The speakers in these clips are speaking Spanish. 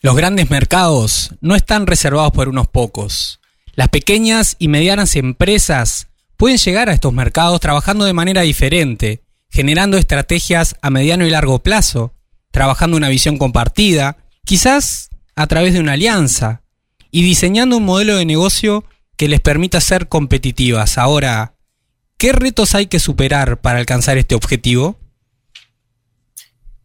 Los grandes mercados no están reservados por unos pocos. Las pequeñas y medianas empresas pueden llegar a estos mercados trabajando de manera diferente, generando estrategias a mediano y largo plazo, trabajando una visión compartida, quizás a través de una alianza, y diseñando un modelo de negocio que les permita ser competitivas. Ahora, ¿qué retos hay que superar para alcanzar este objetivo?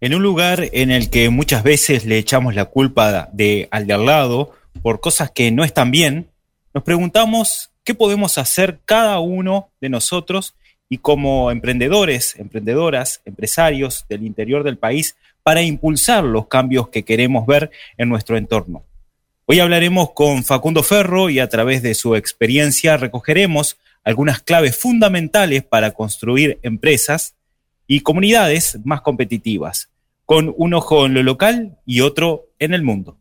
En un lugar en el que muchas veces le echamos la culpa de, al de al lado por cosas que no están bien, nos preguntamos qué podemos hacer cada uno de nosotros y como emprendedores, emprendedoras, empresarios del interior del país para impulsar los cambios que queremos ver en nuestro entorno. Hoy hablaremos con Facundo Ferro y a través de su experiencia recogeremos algunas claves fundamentales para construir empresas y comunidades más competitivas, con un ojo en lo local y otro en el mundo.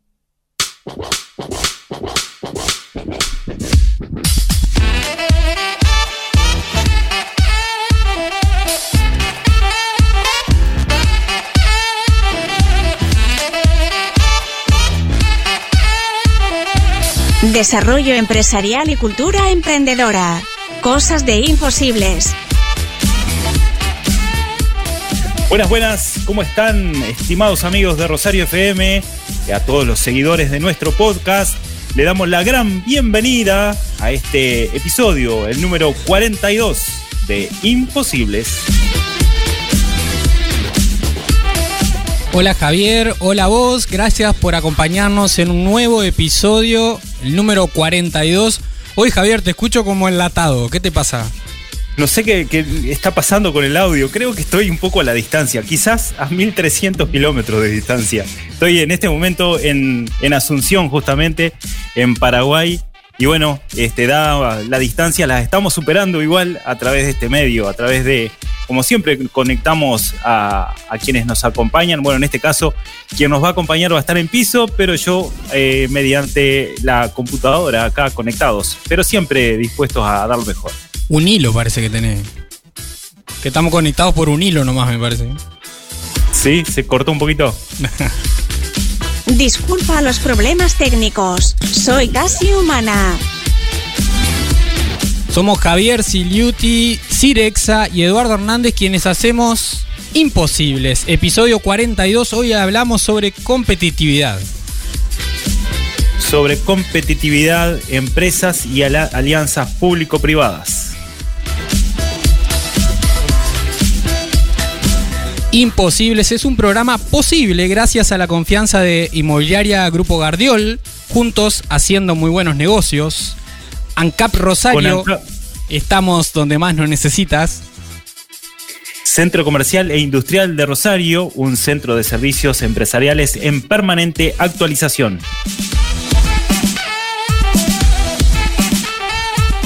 Desarrollo empresarial y cultura emprendedora. Cosas de imposibles. Buenas, buenas, ¿cómo están estimados amigos de Rosario FM? Y a todos los seguidores de nuestro podcast, le damos la gran bienvenida a este episodio, el número 42 de Imposibles. Hola Javier, hola vos, gracias por acompañarnos en un nuevo episodio, el número 42. Hoy Javier, te escucho como enlatado, ¿qué te pasa? No sé qué, está pasando con el audio, creo que estoy un poco a la distancia, quizás a 1300 kilómetros de distancia. Estoy en este momento en, Asunción, justamente, en Paraguay, y bueno, este, da la distancia, las estamos superando igual a través de este medio, a través de, como siempre, conectamos a, quienes nos acompañan. Bueno, en este caso, quien nos va a acompañar va a estar en piso, pero yo eh, mediante la computadora acá conectados, pero siempre dispuestos a dar lo mejor. Un hilo parece que tenés. Que estamos conectados por un hilo nomás, me parece. Sí, se cortó un poquito. Disculpa los problemas técnicos. Soy casi humana. Somos Javier Siliuti, Cirexa y Eduardo Hernández quienes hacemos Imposibles. Episodio 42. Hoy hablamos sobre competitividad. Sobre competitividad, empresas y alianzas público-privadas. Imposibles es un programa posible gracias a la confianza de Inmobiliaria Grupo Gardiol, juntos haciendo muy buenos negocios. ANCAP Rosario, estamos donde más nos necesitas. Centro Comercial e Industrial de Rosario, un centro de servicios empresariales en permanente actualización.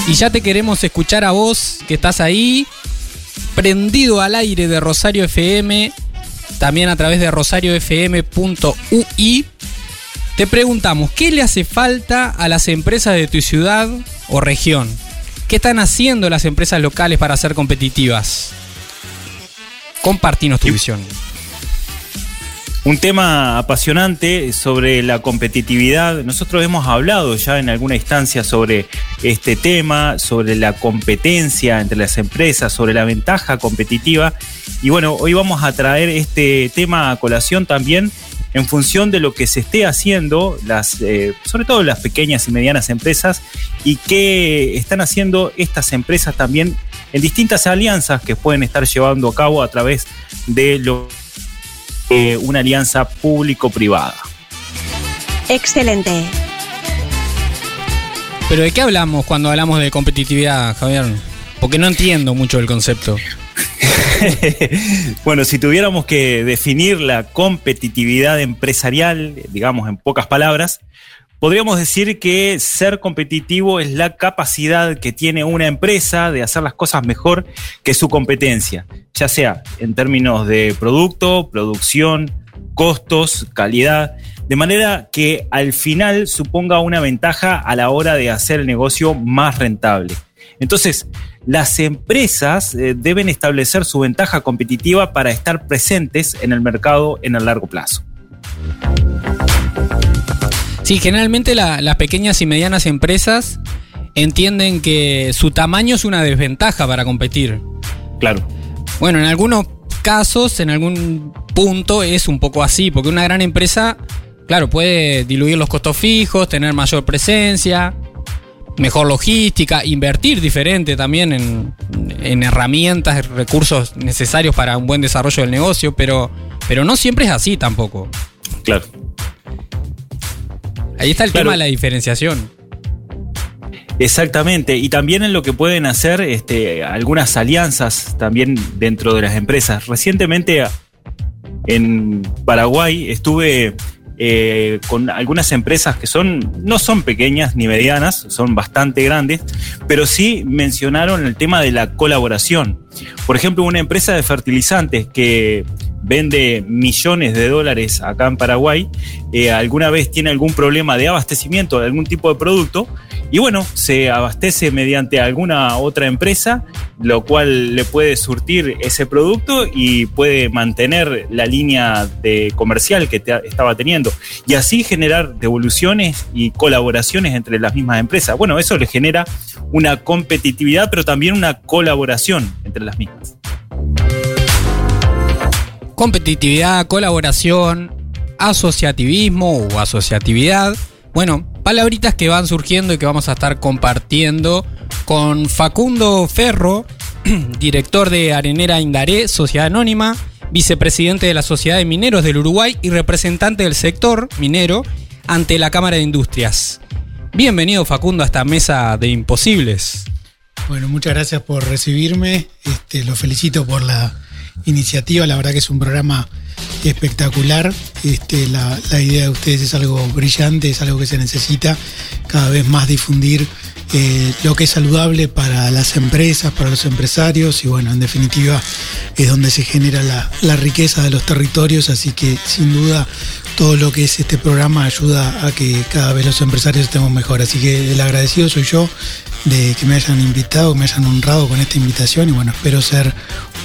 Y ya te queremos escuchar a vos que estás ahí prendido al aire de Rosario FM, también a través de rosariofm.ui. Te preguntamos, ¿qué le hace falta a las empresas de tu ciudad o región? ¿Qué están haciendo las empresas locales para ser competitivas? Compartinos tu visión. Un tema apasionante sobre la competitividad. Nosotros hemos hablado ya en alguna instancia sobre este tema, sobre la competencia entre las empresas, sobre la ventaja competitiva. Y bueno, hoy vamos a traer este tema a colación también en función de lo que se esté haciendo, las, eh, sobre todo las pequeñas y medianas empresas, y qué están haciendo estas empresas también en distintas alianzas que pueden estar llevando a cabo a través de lo eh, una alianza público-privada. Excelente. Pero ¿de qué hablamos cuando hablamos de competitividad, Javier? Porque no entiendo mucho el concepto. bueno, si tuviéramos que definir la competitividad empresarial, digamos en pocas palabras, podríamos decir que ser competitivo es la capacidad que tiene una empresa de hacer las cosas mejor que su competencia, ya sea en términos de producto, producción, costos, calidad, de manera que al final suponga una ventaja a la hora de hacer el negocio más rentable. Entonces, las empresas eh, deben establecer su ventaja competitiva para estar presentes en el mercado en el largo plazo. Sí, generalmente la- las pequeñas y medianas empresas entienden que su tamaño es una desventaja para competir. Claro. Bueno, en algunos casos, en algún punto es un poco así, porque una gran empresa, claro, puede diluir los costos fijos, tener mayor presencia, mejor logística, invertir diferente también en, en herramientas, recursos necesarios para un buen desarrollo del negocio, pero, pero no siempre es así tampoco. Claro. Ahí está el Claro. tema de la diferenciación. Exactamente, y también en lo que pueden hacer este, algunas alianzas también dentro de las empresas. Recientemente en Paraguay estuve eh, con algunas empresas que son no son pequeñas ni medianas, son bastante grandes, pero sí mencionaron el tema de la colaboración. Por ejemplo, una empresa de fertilizantes que vende millones de dólares acá en Paraguay, eh, alguna vez tiene algún problema de abastecimiento de algún tipo de producto, y bueno, se abastece mediante alguna otra empresa, lo cual le puede surtir ese producto y puede mantener la línea de comercial que estaba teniendo. Y así generar devoluciones y colaboraciones entre las mismas empresas. Bueno, eso le genera una competitividad, pero también una colaboración entre las mismas. Competitividad, colaboración, asociativismo o asociatividad. Bueno, palabritas que van surgiendo y que vamos a estar compartiendo con Facundo Ferro, director de Arenera Indaré, Sociedad Anónima, vicepresidente de la Sociedad de Mineros del Uruguay y representante del sector minero ante la Cámara de Industrias. Bienvenido Facundo a esta mesa de imposibles. Bueno, muchas gracias por recibirme. Este, lo felicito por la iniciativa. La verdad que es un programa espectacular. Este, la, idea de ustedes es algo brillante, es algo que se necesita cada vez más difundir eh, lo que es saludable para las empresas, para los empresarios y bueno, en definitiva es donde se genera la riqueza de los territorios, así que sin duda todo lo que es este programa ayuda a que cada vez los empresarios estemos mejor. Así que el agradecido soy yo de que me hayan invitado, que me hayan honrado con esta invitación y bueno, espero ser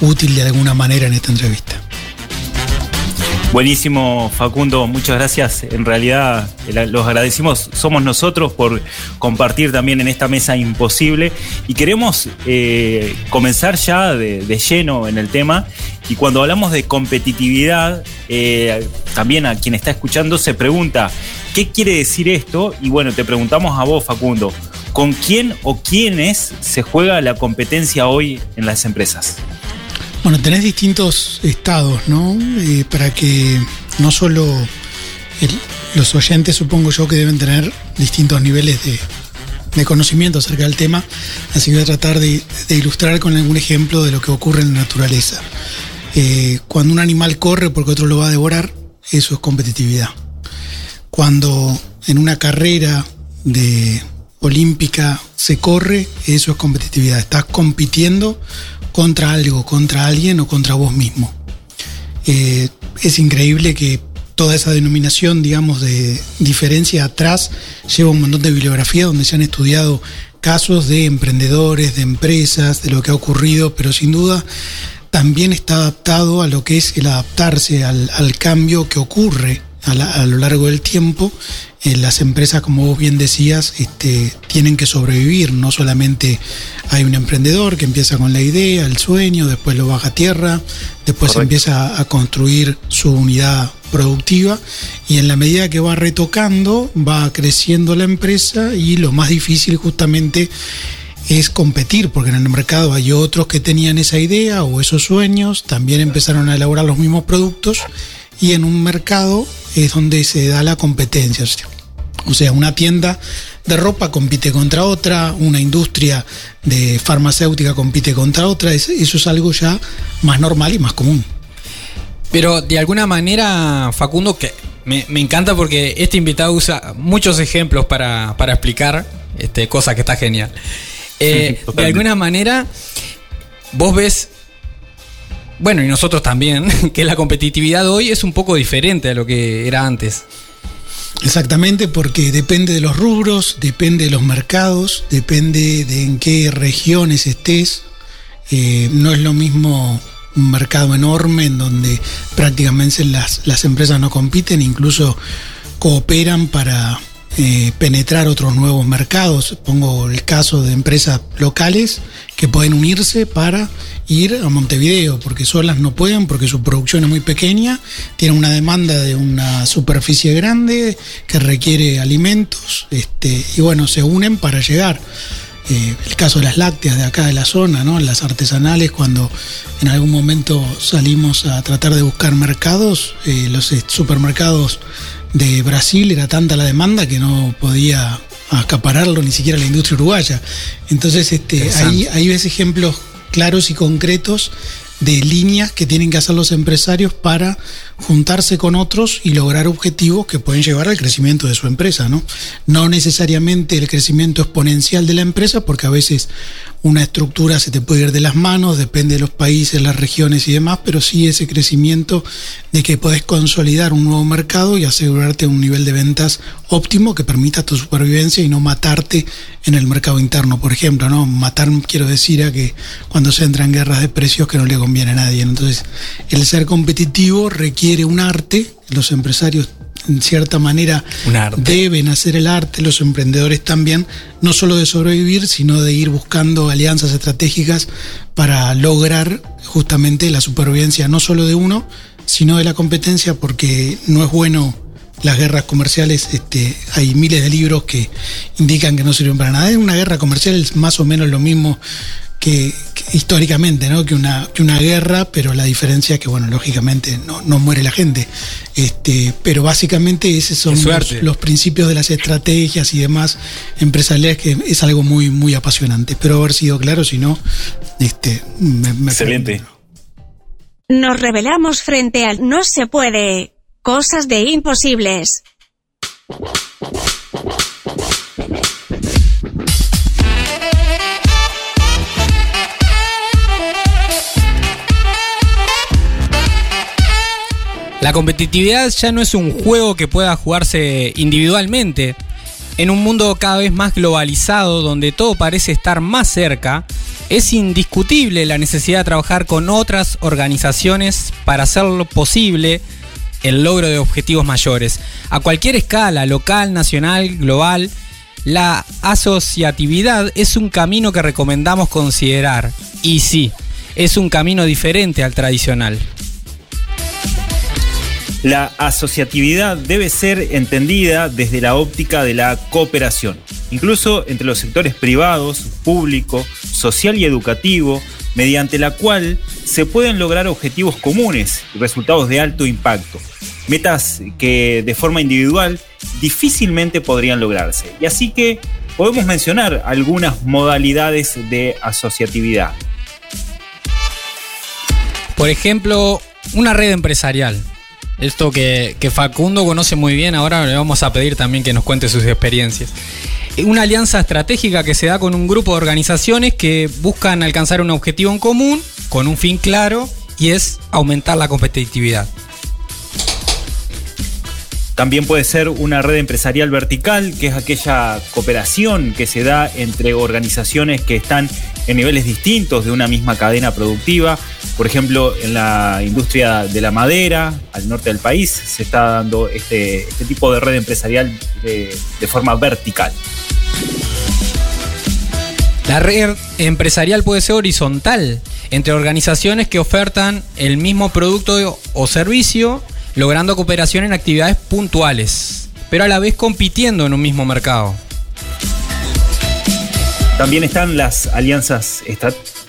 útil de alguna manera en esta entrevista. Buenísimo, Facundo, muchas gracias. En realidad, los agradecimos, somos nosotros por compartir también en esta mesa imposible. Y queremos eh, comenzar ya de, de lleno en el tema. Y cuando hablamos de competitividad, eh, también a quien está escuchando se pregunta, ¿qué quiere decir esto? Y bueno, te preguntamos a vos, Facundo, ¿con quién o quiénes se juega la competencia hoy en las empresas? Bueno, tenés distintos estados, ¿no? Eh, para que no solo los oyentes, supongo yo, que deben tener distintos niveles de, conocimiento acerca del tema, así voy a tratar de, de ilustrar con algún ejemplo de lo que ocurre en la naturaleza. Eh, cuando un animal corre porque otro lo va a devorar, eso es competitividad. Cuando en una carrera de olímpica se corre, eso es competitividad. Estás compitiendo contra algo, contra alguien o contra vos mismo. Eh, es increíble que toda esa denominación, digamos, de diferencia atrás lleva un montón de bibliografía donde se han estudiado casos de emprendedores, de empresas, de lo que ha ocurrido, pero sin duda también está adaptado a lo que es el adaptarse al, al cambio que ocurre a, la- a lo largo del tiempo. Eh, las empresas, como vos bien decías, este, tienen que sobrevivir. No solamente hay un emprendedor que empieza con la idea, el sueño, después lo baja a tierra, después Correcto. empieza a construir su unidad productiva y en la medida que va retocando va creciendo la empresa y lo más difícil justamente es competir, porque en el mercado hay otros que tenían esa idea o esos sueños, también empezaron a elaborar los mismos productos y en un mercado es donde se da la competencia. O sea, una tienda de ropa compite contra otra, una industria de farmacéutica compite contra otra, es- eso es algo ya más normal y más común. Pero de alguna manera, Facundo, que me, me encanta porque este invitado usa muchos ejemplos para, para explicar este, cosas que está genial. Eh, de alguna manera, vos ves, bueno, y nosotros también, que la competitividad hoy es un poco diferente a lo que era antes. Exactamente, porque depende de los rubros, depende de los mercados, depende de en qué regiones estés. Eh, no es lo mismo un mercado enorme en donde prácticamente las, las empresas no compiten, incluso cooperan para, eh, penetrar otros nuevos mercados. Pongo el caso de empresas locales que pueden unirse para ir a Montevideo, porque solas no pueden, porque su producción es muy pequeña, tienen una demanda de una superficie grande que requiere alimentos, este, y bueno, se unen para llegar. Eh, el caso de las lácteas de acá de la zona, ¿no? las artesanales, cuando en algún momento salimos a tratar de buscar mercados, eh, los supermercados de Brasil era tanta la demanda que no podía acapararlo ni siquiera la industria uruguaya. Entonces, este, ahí, ahí ves ejemplos claros y concretos de líneas que tienen que hacer los empresarios para juntarse con otros y lograr objetivos que pueden llevar al crecimiento de su empresa, ¿no? No necesariamente el crecimiento exponencial de la empresa, porque a veces una estructura se te puede ir de las manos, depende de los países, las regiones y demás, pero sí ese crecimiento de que podés consolidar un nuevo mercado y asegurarte un nivel de ventas óptimo que permita tu supervivencia y no matarte en el mercado interno, por ejemplo, ¿no? Matar quiero decir a que cuando se entra en guerras de precios que no le conviene a nadie. Entonces, el ser competitivo requiere un arte, los empresarios en cierta manera deben hacer el arte, los emprendedores también, no solo de sobrevivir, sino de ir buscando alianzas estratégicas para lograr justamente la supervivencia no solo de uno, sino de la competencia, porque no es bueno las guerras comerciales, este, hay miles de libros que indican que no sirven para nada. Una guerra comercial es más o menos lo mismo que, históricamente, ¿no? Que una, que una guerra, pero la diferencia es que, bueno, lógicamente no, no muere la gente. Este, pero básicamente esos son los, principios de las estrategias y demás empresariales, que es algo muy, muy apasionante. Espero haber sido claro, si no, este, me, Excelente. Nos revelamos frente al no se puede. Cosas de imposibles. La competitividad ya no es un juego que pueda jugarse individualmente. En un mundo cada vez más globalizado, donde todo parece estar más cerca, es indiscutible la necesidad de trabajar con otras organizaciones para hacerlo posible el logro de objetivos mayores. A cualquier escala, local, nacional, global, la asociatividad es un camino que recomendamos considerar. Y sí, es un camino diferente al tradicional. La asociatividad debe ser entendida desde la óptica de la cooperación, incluso entre los sectores privados, público, social y educativo, mediante la cual se pueden lograr objetivos comunes y resultados de alto impacto, metas que de forma individual difícilmente podrían lograrse. Y así que podemos mencionar algunas modalidades de asociatividad. Por ejemplo, una red empresarial esto que, Facundo conoce muy bien, ahora le vamos a pedir también que nos cuente sus experiencias. Una alianza estratégica que se da con un grupo de organizaciones que buscan alcanzar un objetivo en común, con un fin claro, y es aumentar la competitividad. También puede ser una red empresarial vertical, que es aquella cooperación que se da entre organizaciones que están en niveles distintos de una misma cadena productiva. Por ejemplo, en la industria de la madera, al norte del país, se está dando este, este tipo de red empresarial de, de forma vertical. La red empresarial puede ser horizontal, entre organizaciones que ofertan el mismo producto o servicio logrando cooperación en actividades puntuales, pero a la vez compitiendo en un mismo mercado. También están las alianzas estratégicas.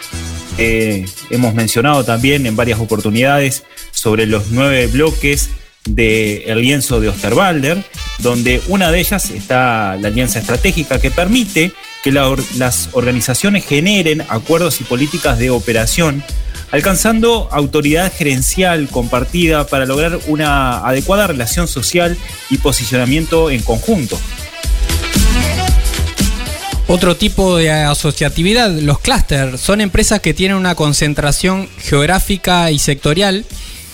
Hemos mencionado también en varias oportunidades sobre los nueve bloques del lienzo de Osterwalder, donde una de ellas está la alianza estratégica que permite que las organizaciones generen acuerdos y políticas de operación alcanzando autoridad gerencial compartida para lograr una adecuada relación social y posicionamiento en conjunto. Otro tipo de asociatividad, los clústeres, son empresas que tienen una concentración geográfica y sectorial,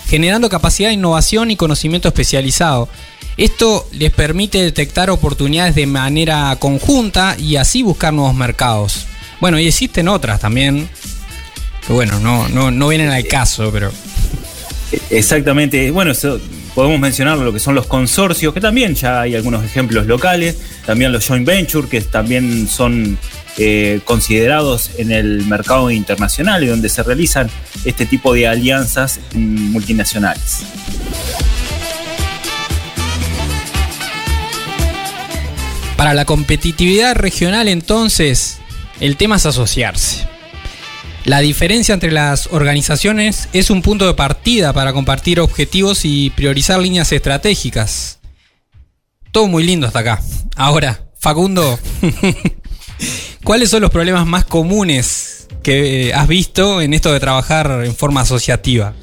generando capacidad de innovación y conocimiento especializado. Esto les permite detectar oportunidades de manera conjunta y así buscar nuevos mercados. Bueno, y existen otras también, bueno, no, no, no vienen al caso, pero. Exactamente. Bueno, podemos mencionar lo que son los consorcios, que también ya hay algunos ejemplos locales, también los joint venture, que también son eh, considerados en el mercado internacional y donde se realizan este tipo de alianzas multinacionales. Para la competitividad regional entonces, el tema es asociarse. La diferencia entre las organizaciones es un punto de partida para compartir objetivos y priorizar líneas estratégicas. Todo muy lindo hasta acá. Ahora, Facundo, ¿cuáles son los problemas más comunes que eh, has visto en esto de trabajar en forma asociativa?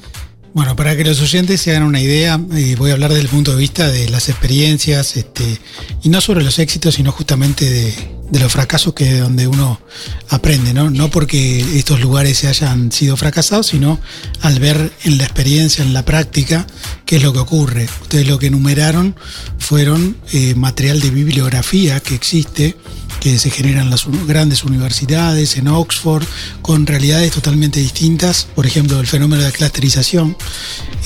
Bueno, para que los oyentes se hagan una idea, eh, voy a hablar desde el punto de vista de las experiencias, este, y no sobre los éxitos, sino justamente de, de los fracasos que donde uno aprende, ¿no? No porque estos lugares se hayan sido fracasados, sino al ver en la experiencia, en la práctica, qué es lo que ocurre. Ustedes lo que enumeraron fueron eh, material de bibliografía que existe, que se generan en las grandes universidades, en Oxford, con realidades totalmente distintas, por ejemplo, el fenómeno de clusterización,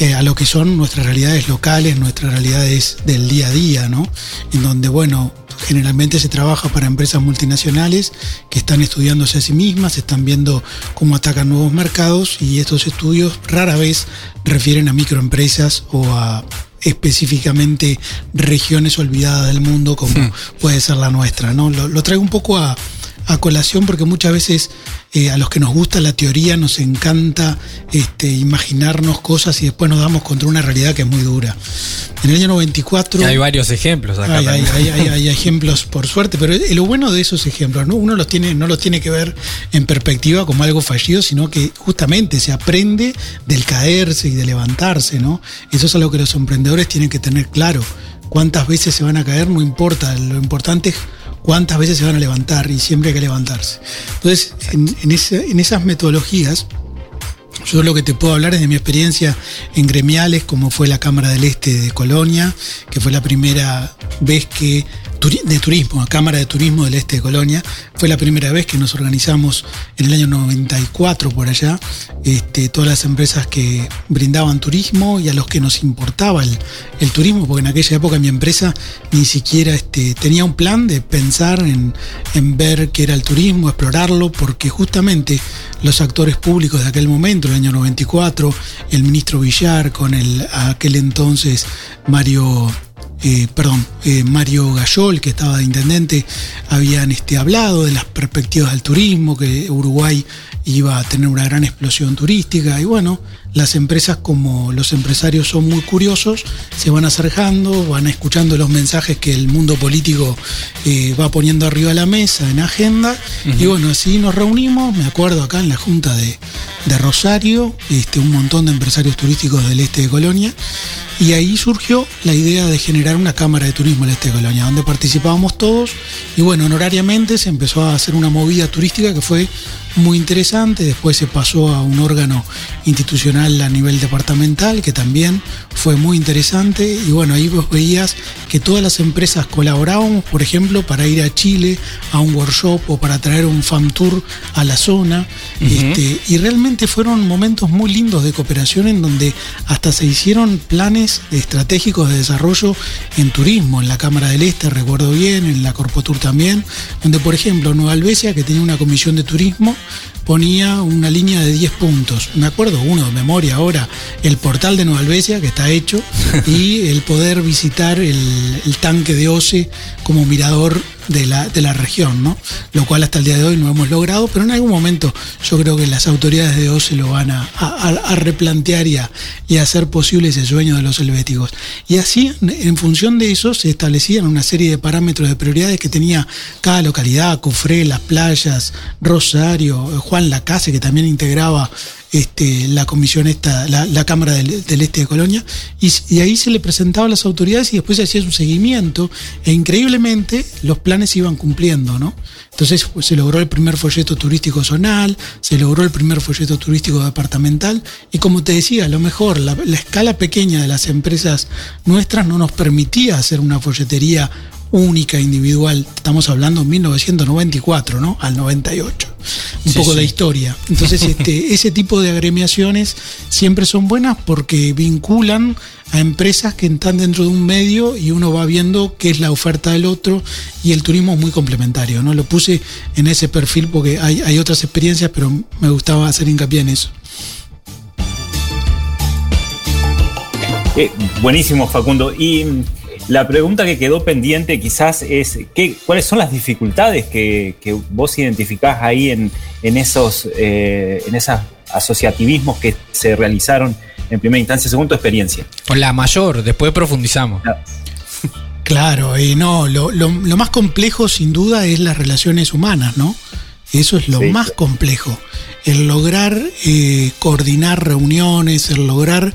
eh, a lo que son nuestras realidades locales, nuestras realidades del día a día, ¿no? En donde, bueno, Generalmente se trabaja para empresas multinacionales que están estudiándose a sí mismas, están viendo cómo atacan nuevos mercados y estos estudios rara vez refieren a microempresas o a específicamente regiones olvidadas del mundo como hmm. puede ser la nuestra. ¿no? Lo, traigo un poco a, a colación porque muchas veces eh, a los que nos gusta la teoría nos encanta este, imaginarnos cosas y después nos damos contra una realidad que es muy dura. En el año 94... hay varios ejemplos acá. Hay, hay, ejemplos por suerte, pero lo bueno de esos ejemplos, ¿no? uno los tiene, no los tiene que ver en perspectiva como algo fallido, sino que justamente se aprende del caerse y de levantarse. ¿no? Eso es algo que los emprendedores tienen que tener claro. Cuántas veces se van a caer, no importa, lo importante es cuántas veces se van a levantar y siempre hay que levantarse. Entonces, en, esas metodologías, yo lo que te puedo hablar es de mi experiencia en gremiales, como fue la Cámara del Este de Colonia, que fue la primera vez que de turismo, la Cámara de Turismo del Este de Colonia. Fue la primera vez que nos organizamos en el año 94 por allá, este, todas las empresas que brindaban turismo y a los que nos importaba el, turismo, porque en aquella época mi empresa ni siquiera este, tenía un plan de pensar en, en ver qué era el turismo, explorarlo, porque justamente los actores públicos de aquel momento, el año 94, el ministro Villar con el aquel entonces Mario eh, perdón, eh, Mario Gayol, que estaba de intendente, habían este, hablado de las perspectivas del turismo, que Uruguay iba a tener una gran explosión turística y bueno, las empresas como los empresarios son muy curiosos, se van acercando, van escuchando los mensajes que el mundo político eh, va poniendo arriba de la mesa en agenda y bueno, así nos reunimos, me acuerdo acá en la Junta de, de Rosario, este, un montón de empresarios turísticos del este de Colonia y ahí surgió la idea de generar una Cámara de Turismo del Este de Colonia, donde participábamos todos y bueno, honorariamente se empezó a hacer una movida turística que fue muy interesante, después se pasó a un órgano institucional a nivel departamental que también fue muy interesante. Y bueno, ahí vos veías que todas las empresas colaborábamos, por ejemplo, para ir a Chile a un workshop o para traer un fan tour a la zona. Este, y realmente fueron momentos muy lindos de cooperación en donde hasta se hicieron planes estratégicos de desarrollo en turismo, en la Cámara del Este, recuerdo bien, en la Corpotur también, donde por ejemplo Nueva Albesia, que tenía una comisión de turismo, ponía una línea de 10 puntos. Me acuerdo uno de memoria ahora, el portal de Nueva Albesia, que está hecho, y el poder visitar el, el tanque de OCE como mirador de la, de la región, ¿no? Lo cual hasta el día de hoy no hemos logrado, pero en algún momento yo creo que las autoridades de OCE lo van a, replantear y a, y a, hacer posible ese sueño de los helvéticos. Y así, en función de eso, se establecían una serie de parámetros de prioridades que tenía cada localidad, Cufré, Las Playas, Rosario, Juan Lacase, que también integraba este, la comisión esta, la, Cámara del, Este de Colonia, y, ahí se le presentaba a las autoridades y después se hacía su seguimiento, e increíblemente los planes se iban cumpliendo, ¿no? Entonces pues, se logró el primer folleto turístico zonal, se logró el primer folleto turístico departamental, y como te decía, a lo mejor la, la escala pequeña de las empresas nuestras no nos permitía hacer una folletería única, individual. Estamos hablando en 1994, ¿no? Al 98. Un poco de historia. Entonces, este, ese tipo de agremiaciones siempre son buenas porque vinculan a empresas que están dentro de un medio y uno va viendo qué es la oferta del otro y el turismo es muy complementario. ¿no? Lo puse en ese perfil porque hay, hay otras experiencias, pero me gustaba hacer hincapié en eso. Eh, buenísimo, Facundo. Y la pregunta que quedó pendiente quizás es ¿qué, cuáles son las dificultades que, que vos identificás ahí en, en esos eh, en esos asociativismos que se realizaron en primera instancia, según tu experiencia. Con la mayor, después profundizamos. Claro, y no, lo, lo, lo, más complejo sin duda es las relaciones humanas, ¿no? Eso es lo sí. más complejo. El lograr eh, coordinar reuniones, el lograr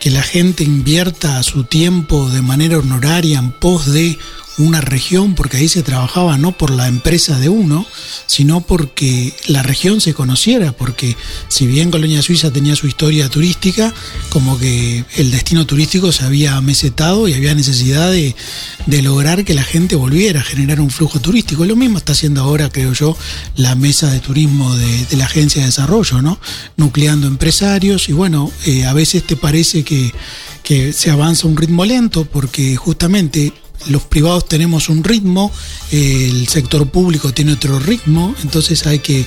que la gente invierta su tiempo de manera honoraria en pos de una región, porque ahí se trabajaba no por la empresa de uno, sino porque la región se conociera, porque si bien Colonia Suiza tenía su historia turística, como que el destino turístico se había mesetado y había necesidad de, de lograr que la gente volviera a generar un flujo turístico. Lo mismo está haciendo ahora, creo yo, la mesa de turismo de, la Agencia de Desarrollo, ¿no? Nucleando empresarios y bueno, eh, a veces te parece que, que se avanza a un ritmo lento porque justamente los privados tenemos un ritmo, el sector público tiene otro ritmo, entonces hay que,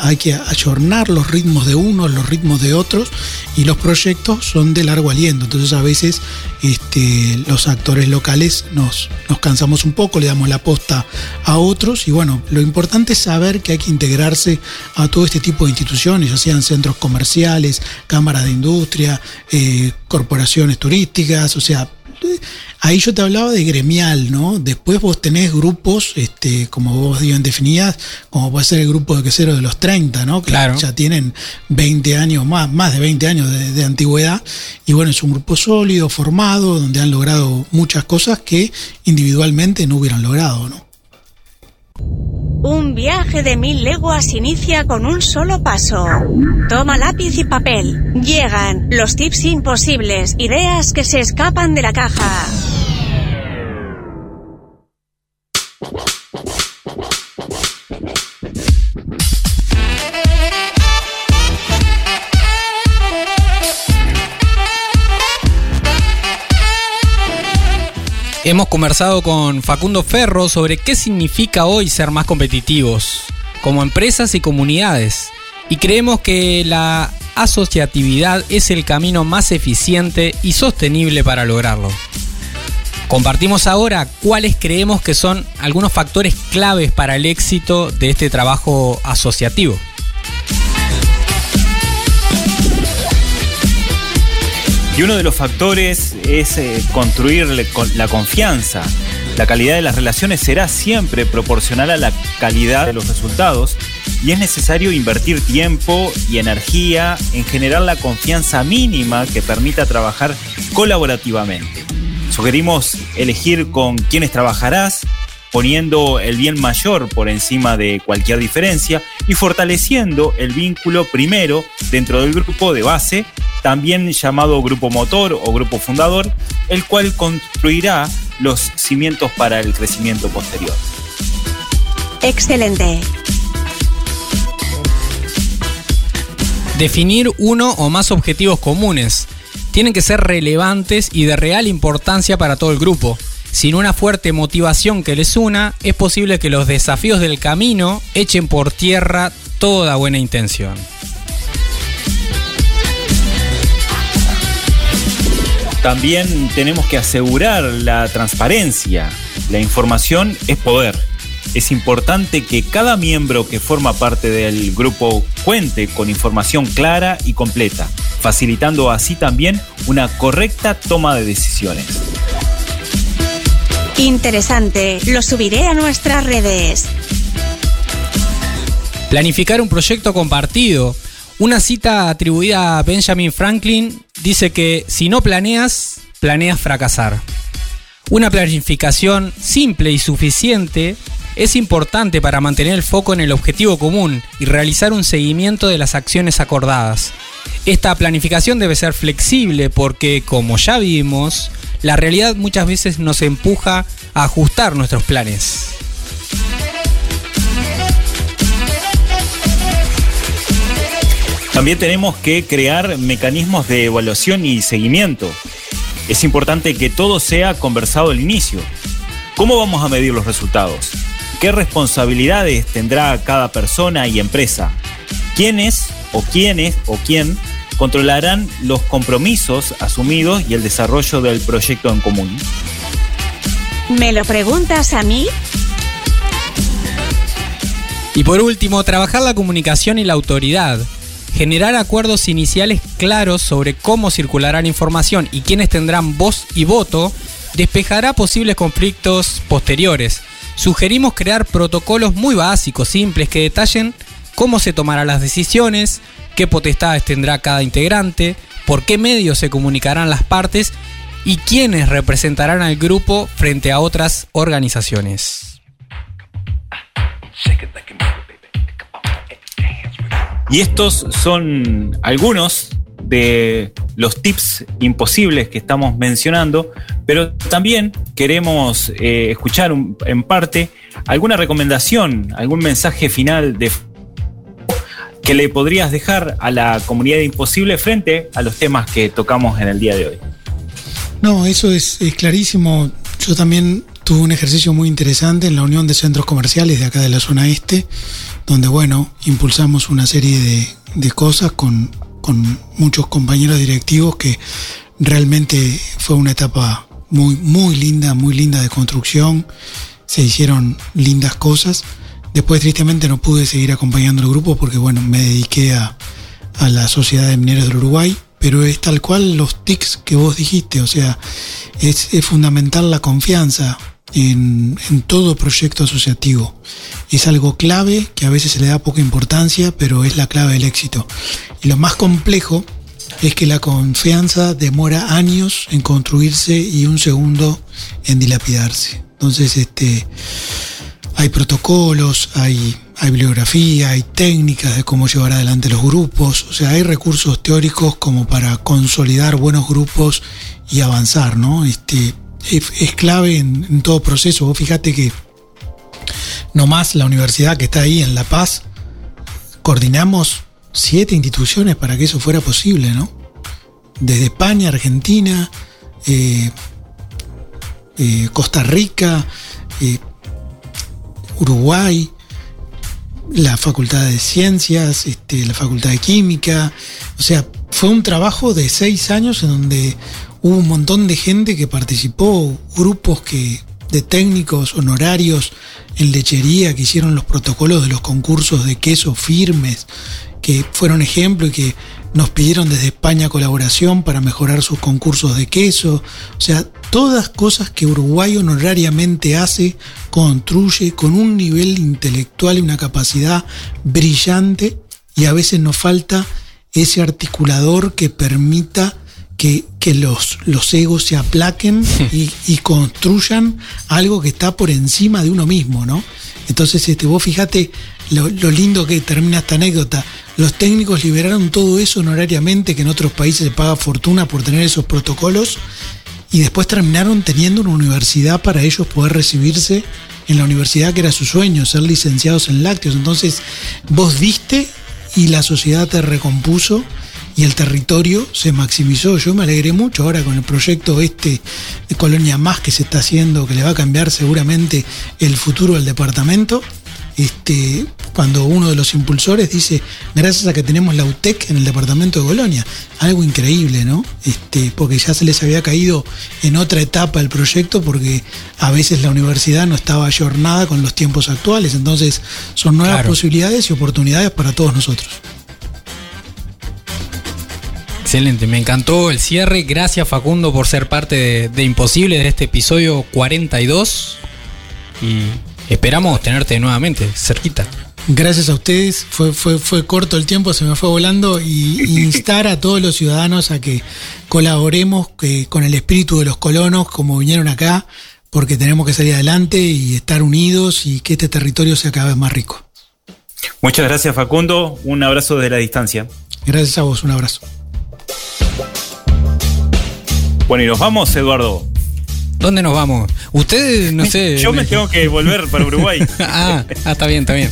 hay que ayornar los ritmos de unos, los ritmos de otros, y los proyectos son de largo aliento. Entonces a veces este, los actores locales nos, nos cansamos un poco, le damos la posta a otros, y bueno, lo importante es saber que hay que integrarse a todo este tipo de instituciones, ya sean centros comerciales, cámaras de industria, eh, corporaciones turísticas, o sea, ahí yo te hablaba de gremial, ¿no? Después vos tenés grupos, este, como vos bien definías, como puede ser el grupo de queseros de los 30, ¿no? Que claro. ya tienen 20 años, más, más de 20 años de, de, antigüedad. Y bueno, es un grupo sólido, formado, donde han logrado muchas cosas que individualmente no hubieran logrado, ¿no? Un viaje de mil leguas inicia con un solo paso. Toma lápiz y papel. Llegan los tips imposibles, ideas que se escapan de la caja. Hemos conversado con Facundo Ferro sobre qué significa hoy ser más competitivos, como empresas y comunidades, y creemos que la asociatividad es el camino más eficiente y sostenible para lograrlo. Compartimos ahora cuáles creemos que son algunos factores claves para el éxito de este trabajo asociativo. Y uno de los factores es eh, construir la confianza. La calidad de las relaciones será siempre proporcional a la calidad de los resultados y es necesario invertir tiempo y energía en generar la confianza mínima que permita trabajar colaborativamente. Sugerimos elegir con quienes trabajarás, poniendo el bien mayor por encima de cualquier diferencia y fortaleciendo el vínculo primero dentro del grupo de base, también llamado grupo motor o grupo fundador, el cual construirá los cimientos para el crecimiento posterior. Excelente. Definir uno o más objetivos comunes. Tienen que ser relevantes y de real importancia para todo el grupo. Sin una fuerte motivación que les una, es posible que los desafíos del camino echen por tierra toda buena intención. También tenemos que asegurar la transparencia. La información es poder. Es importante que cada miembro que forma parte del grupo cuente con información clara y completa, facilitando así también una correcta toma de decisiones. Interesante, lo subiré a nuestras redes. Planificar un proyecto compartido. Una cita atribuida a Benjamin Franklin dice que si no planeas, planeas fracasar. Una planificación simple y suficiente es importante para mantener el foco en el objetivo común y realizar un seguimiento de las acciones acordadas. Esta planificación debe ser flexible porque, como ya vimos, la realidad muchas veces nos empuja a ajustar nuestros planes. También tenemos que crear mecanismos de evaluación y seguimiento. Es importante que todo sea conversado al inicio. ¿Cómo vamos a medir los resultados? ¿Qué responsabilidades tendrá cada persona y empresa? ¿Quiénes o quiénes o quién controlarán los compromisos asumidos y el desarrollo del proyecto en común? ¿Me lo preguntas a mí? Y por último, trabajar la comunicación y la autoridad. Generar acuerdos iniciales claros sobre cómo circulará la información y quiénes tendrán voz y voto despejará posibles conflictos posteriores. Sugerimos crear protocolos muy básicos, simples, que detallen cómo se tomarán las decisiones, qué potestades tendrá cada integrante, por qué medios se comunicarán las partes y quiénes representarán al grupo frente a otras organizaciones. Y estos son algunos de los tips imposibles que estamos mencionando, pero también queremos eh, escuchar en parte alguna recomendación, algún mensaje final de que le podrías dejar a la comunidad Imposible frente a los temas que tocamos en el día de hoy. No, eso es, es clarísimo. Yo también tuve un ejercicio muy interesante en la Unión de Centros Comerciales de acá de la zona este, donde, bueno, impulsamos una serie de, de cosas con, con muchos compañeros directivos que realmente fue una etapa muy, muy linda, muy linda de construcción. Se hicieron lindas cosas. Después, tristemente, no pude seguir acompañando el grupo porque, bueno, me dediqué a, a la Sociedad de Mineros del Uruguay, pero es tal cual los tics que vos dijiste, o sea, es, es fundamental la confianza en, en todo proyecto asociativo. Es algo clave que a veces se le da poca importancia, pero es la clave del éxito. Y lo más complejo es que la confianza demora años en construirse y un segundo en dilapidarse. Entonces, este, hay protocolos, hay, bibliografía, hay técnicas de cómo llevar adelante los grupos, o sea, hay recursos teóricos como para consolidar buenos grupos y avanzar, ¿no? Este, es, clave en, todo proceso. Vos fíjate que nomás la universidad que está ahí en La Paz, coordinamos siete instituciones para que eso fuera posible, ¿no? Desde España, Argentina, eh, eh, Costa Rica, eh, Uruguay, la Facultad de Ciencias, este, la Facultad de Química. O sea, fue un trabajo de seis años en donde hubo un montón de gente que participó, grupos que, de técnicos honorarios en lechería que hicieron los protocolos de los concursos de queso firmes, que fueron ejemplo y que nos pidieron desde España colaboración para mejorar sus concursos de queso. O sea, todas cosas que Uruguay honorariamente hace, construye con un nivel intelectual y una capacidad brillante y a veces nos falta ese articulador que permita que, que los, los egos se aplaquen y, y construyan algo que está por encima de uno mismo, ¿no? Entonces, este, vos fíjate lo, lindo que termina esta anécdota. Los técnicos liberaron todo eso honorariamente, que en otros países se paga fortuna por tener esos protocolos, y después terminaron teniendo una universidad para ellos poder recibirse en la universidad que era su sueño, ser licenciados en lácteos. Entonces, vos diste y la sociedad te recompuso y el territorio se maximizó. Yo me alegré mucho ahora con el proyecto este de Colonia Más que se está haciendo, que le va a cambiar seguramente el futuro del departamento. Este, cuando uno de los impulsores dice, gracias a que tenemos la UTEC en el departamento de Colonia, algo increíble, ¿no? Este, porque ya se les había caído en otra etapa el proyecto porque a veces la universidad no estaba ayornada con los tiempos actuales, entonces son nuevas Claro. posibilidades y oportunidades para todos nosotros. Excelente, me encantó el cierre. Gracias Facundo por ser parte de, de Imposible de este episodio 42. Y esperamos tenerte nuevamente cerquita. Gracias a ustedes, fue, fue, fue corto el tiempo, se me fue volando y y instar a todos los ciudadanos a que colaboremos que, con el espíritu de los colonos como vinieron acá, porque tenemos que salir adelante y estar unidos y que este territorio sea cada vez más rico. Muchas gracias Facundo, un abrazo desde la distancia. Gracias a vos, un abrazo. Bueno, y nos vamos, Eduardo. ¿Dónde nos vamos? Ustedes, no sé. Yo me tengo que volver para Uruguay. ah, ah, está bien, está bien.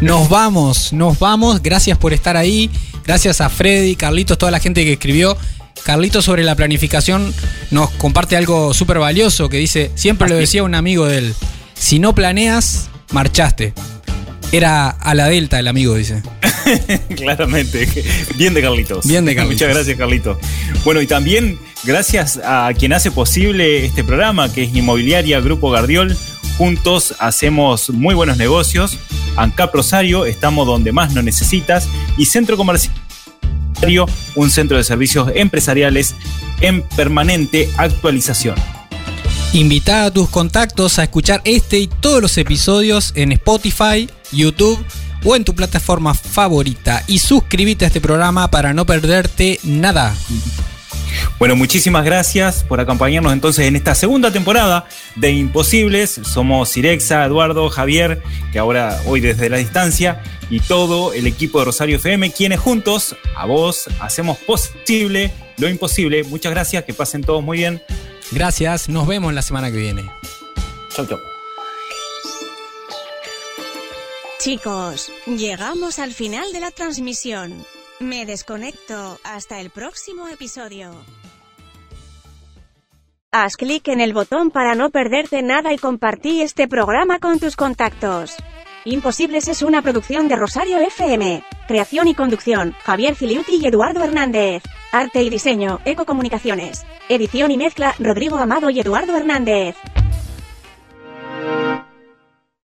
Nos vamos, nos vamos. Gracias por estar ahí. Gracias Gracias a Freddy, Carlitos, toda la gente que escribió. Carlitos sobre la planificación nos comparte algo súper valioso que dice, siempre lo decía un amigo de él, si no planeas, marchaste. Era a la Delta el amigo, dice. Claramente. Bien de Carlitos. Bien de Carlitos. Muchas gracias, Carlitos. Bueno, y también gracias a quien hace posible este programa, que es Inmobiliaria Grupo Gardiol. Juntos hacemos muy buenos negocios. ANCAP Rosario, estamos donde más nos necesitas. Y Centro Comercial, un centro de servicios empresariales en permanente actualización. Invita a tus contactos a escuchar este y todos los episodios en Spotify, YouTube o en tu plataforma favorita y suscríbete a este programa para no perderte nada. Bueno, muchísimas gracias por acompañarnos entonces en esta segunda temporada de Imposibles. Somos Sirexa, Eduardo, Javier, que ahora hoy desde la distancia, y todo el equipo de Rosario FM, quienes juntos, a vos, hacemos posible lo imposible. Muchas gracias, que pasen todos muy bien. Gracias, nos vemos la semana que viene. Chau, chau. Chicos, llegamos al final de la transmisión. Me desconecto. Hasta el próximo episodio. Haz clic en el botón para no perderte nada y compartí este programa con tus contactos. Imposibles es una producción de Rosario FM. Creación y conducción, Javier Filiuti y Eduardo Hernández. Arte y diseño, Ecocomunicaciones. Edición y mezcla, Rodrigo Amado y Eduardo Hernández.